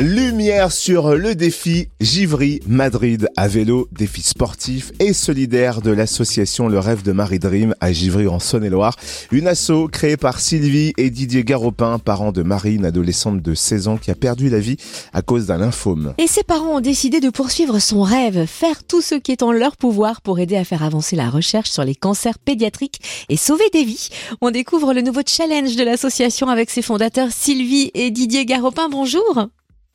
Lumière sur le défi Givry Madrid à vélo, défi sportif et solidaire de l'association Le Rêve de Marie Dream à Givry en Saône-et-Loire. Une asso créée par Sylvie et Didier Garopin, parents de Marie, une adolescente de 16 ans qui a perdu la vie à cause d'un lymphome. Et ses parents ont décidé de poursuivre son rêve, faire tout ce qui est en leur pouvoir pour aider à faire avancer la recherche sur les cancers pédiatriques et sauver des vies. On découvre le nouveau challenge de l'association avec ses fondateurs Sylvie et Didier Garopin. Bonjour.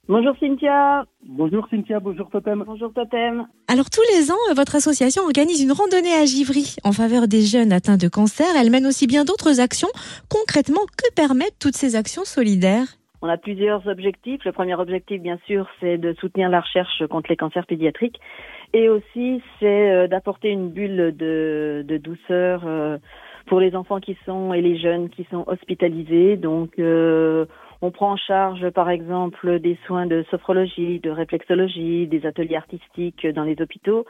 Bonjour Cynthia. Bonjour Cynthia, bonjour Totem. Bonjour Totem. Alors tous les ans, votre association organise une randonnée à Givry en faveur des jeunes atteints de cancer. Elle mène aussi bien d'autres actions. Concrètement, que permettent toutes ces actions solidaires? On a plusieurs objectifs. Le premier objectif, bien sûr, c'est de soutenir la recherche contre les cancers pédiatriques. Et aussi, c'est euh, d'apporter une bulle de, de douceur euh, pour les enfants qui sont et les jeunes qui sont hospitalisés. Donc, euh, on prend en charge, par exemple, des soins de sophrologie, de réflexologie, des ateliers artistiques dans les hôpitaux.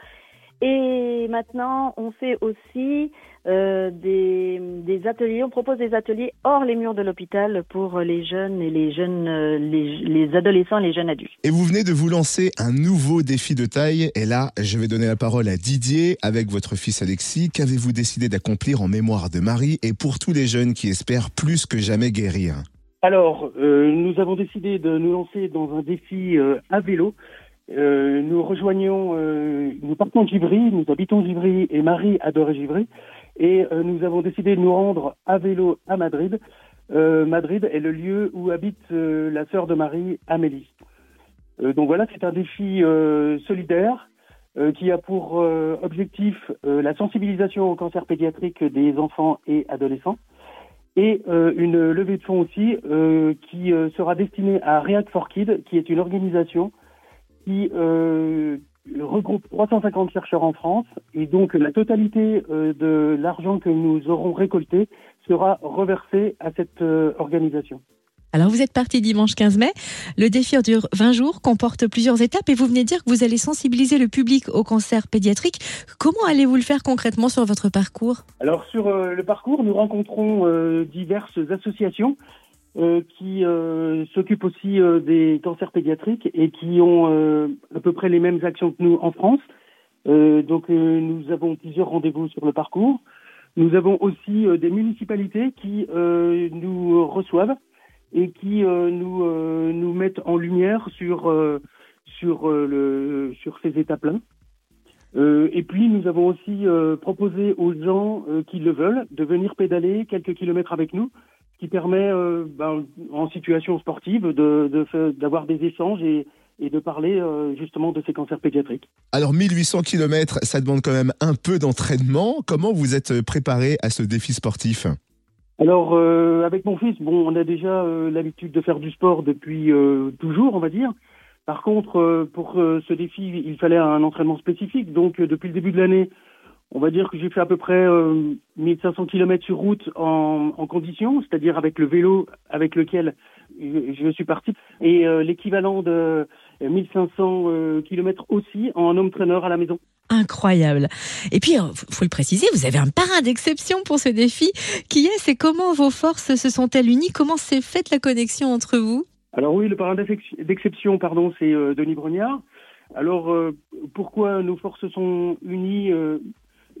Et maintenant, on fait aussi euh, des, ateliers, on propose des ateliers hors les murs de l'hôpital pour les jeunes et les jeunes, euh, les, les, adolescents et les jeunes adultes. Et vous venez de vous lancer un nouveau défi de taille. Et là, je vais donner la parole à Didier avec votre fils Alexis. Qu'avez-vous décidé d'accomplir en mémoire de Marie et pour tous les jeunes qui espèrent plus que jamais guérir? Alors, euh, nous avons décidé de nous lancer dans un défi euh, à vélo. Euh, nous rejoignons, nous partons de Givry, nous habitons Givry et Marie adorait Givry. Et nous avons décidé de nous rendre à vélo à Madrid. Madrid est le lieu où habite la sœur de Marie, Amélie. donc voilà, c'est un défi solidaire qui a pour objectif la sensibilisation au cancer pédiatrique des enfants et adolescents et euh, une levée de fonds aussi euh, qui euh, sera destinée à React for Kids, qui est une organisation qui regroupe 350 chercheurs en France et donc la totalité de l'argent que nous aurons récolté sera reversé à cette organisation. Alors vous êtes parti dimanche 15 mai. Le défi dure 20 jours, comporte plusieurs étapes et vous venez dire que vous allez sensibiliser le public au cancer pédiatrique. Comment allez-vous le faire concrètement sur votre parcours? Alors sur euh, le parcours, nous rencontrons euh, diverses associations euh, qui s'occupent aussi des cancers pédiatriques et qui ont à peu près les mêmes actions que nous en France. donc nous avons plusieurs rendez-vous sur le parcours. Nous avons aussi des municipalités qui nous reçoivent et qui euh, nous euh, nous mettent en lumière sur euh, sur le sur ces étapes-là. et puis nous avons aussi proposé aux gens qui le veulent de venir pédaler quelques kilomètres avec nous, ce qui permet ben, en situation sportive de d'avoir des échanges et, et de parler justement de ces cancers pédiatriques. Alors 1800 km, ça demande quand même un peu d'entraînement. Comment vous êtes préparé à ce défi sportif? Alors, euh, avec mon fils, bon, on a déjà euh, l'habitude de faire du sport depuis euh, toujours, on va dire. Par contre, pour ce défi, il fallait un entraînement spécifique. Donc, depuis le début de l'année, on va dire que j'ai fait à peu près 1500 km sur route en, en condition, c'est-à-dire avec le vélo avec lequel je, je suis parti, et l'équivalent de 1500 km aussi en home trainer à la maison incroyable. Et puis, il euh, faut le préciser, vous avez un parrain d'exception pour ce défi. Qui est C'est comment vos forces se sont-elles unies? Comment s'est faite la connexion entre vous? Alors oui, le parrain d'exception, pardon, c'est euh, Denis Brognard. Alors, euh, pourquoi nos forces sont unies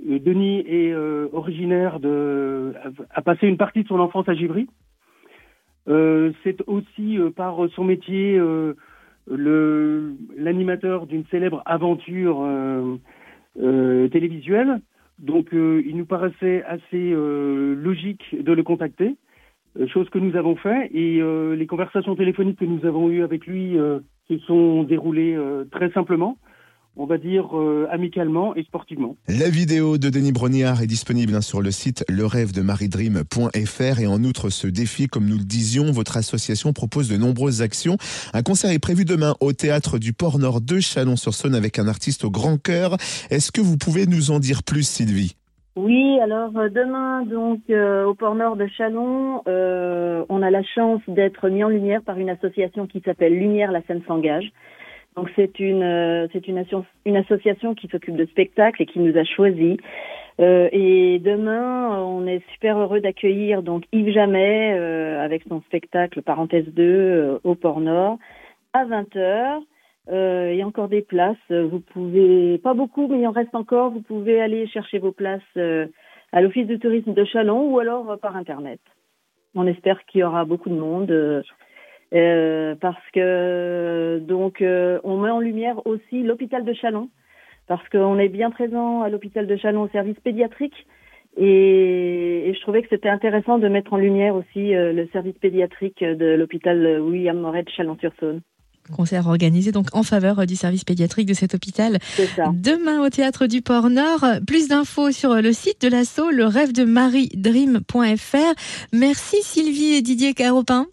Denis est originaire de, a passé une partie de son enfance à Givry. c'est aussi par son métier l'animateur d'une célèbre aventure euh, télévisuel. Donc euh, il nous paraissait assez euh, logique de le contacter, chose que nous avons fait. Et les conversations téléphoniques que nous avons eues avec lui se sont déroulées très simplement on va dire euh, amicalement et sportivement. La vidéo de Denis Brognard est disponible hein, sur le site lerêvedemaridream.fr et en outre ce défi, comme nous le disions, votre association propose de nombreuses actions. Un concert est prévu demain au théâtre du Port Nord de Chalon-sur-Saône avec un artiste au grand cœur. Est-ce que vous pouvez nous en dire plus, Sylvie? Oui, alors euh, demain, donc euh, au port Nord de Chalon, on a la chance d'être mis en lumière par une association qui s'appelle Lumière la Seine s'engage. Donc c'est une euh, une, association qui s'occupe de spectacles et qui nous a choisis. Euh, et demain, on est super heureux d'accueillir donc Yves Jamais euh, avec son spectacle Parenthèse 2 au Port Nord. à 20h. Euh, il y a encore des places. Vous pouvez, pas beaucoup, mais il en reste encore. Vous pouvez aller chercher vos places euh, à l'Office de tourisme de Chalon ou alors euh, par Internet. On espère qu'il y aura beaucoup de monde. Euh, parce que donc on met en lumière aussi l'hôpital de Chalon parce qu'on est bien présent à l'hôpital de Chalon au service pédiatrique et, et je trouvais que c'était intéressant de mettre en lumière aussi le service pédiatrique de l'hôpital William Moret de Chalon-sur-Saône. Concert organisé donc en faveur du service pédiatrique de cet hôpital. Ça. Demain au théâtre du Port Nord. Plus d'infos sur le site de l'assaut, le rêve de Marie Dream.fr. Merci Sylvie et Didier Caropin.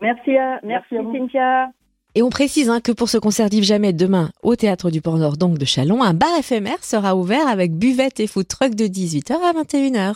Merci à, merci, merci à Cynthia. Et on précise hein, que pour ce concert d'Yves Jamais demain au théâtre du Port Nord, donc de Chalon, un bar éphémère sera ouvert avec buvette et food truck de 18h à 21h.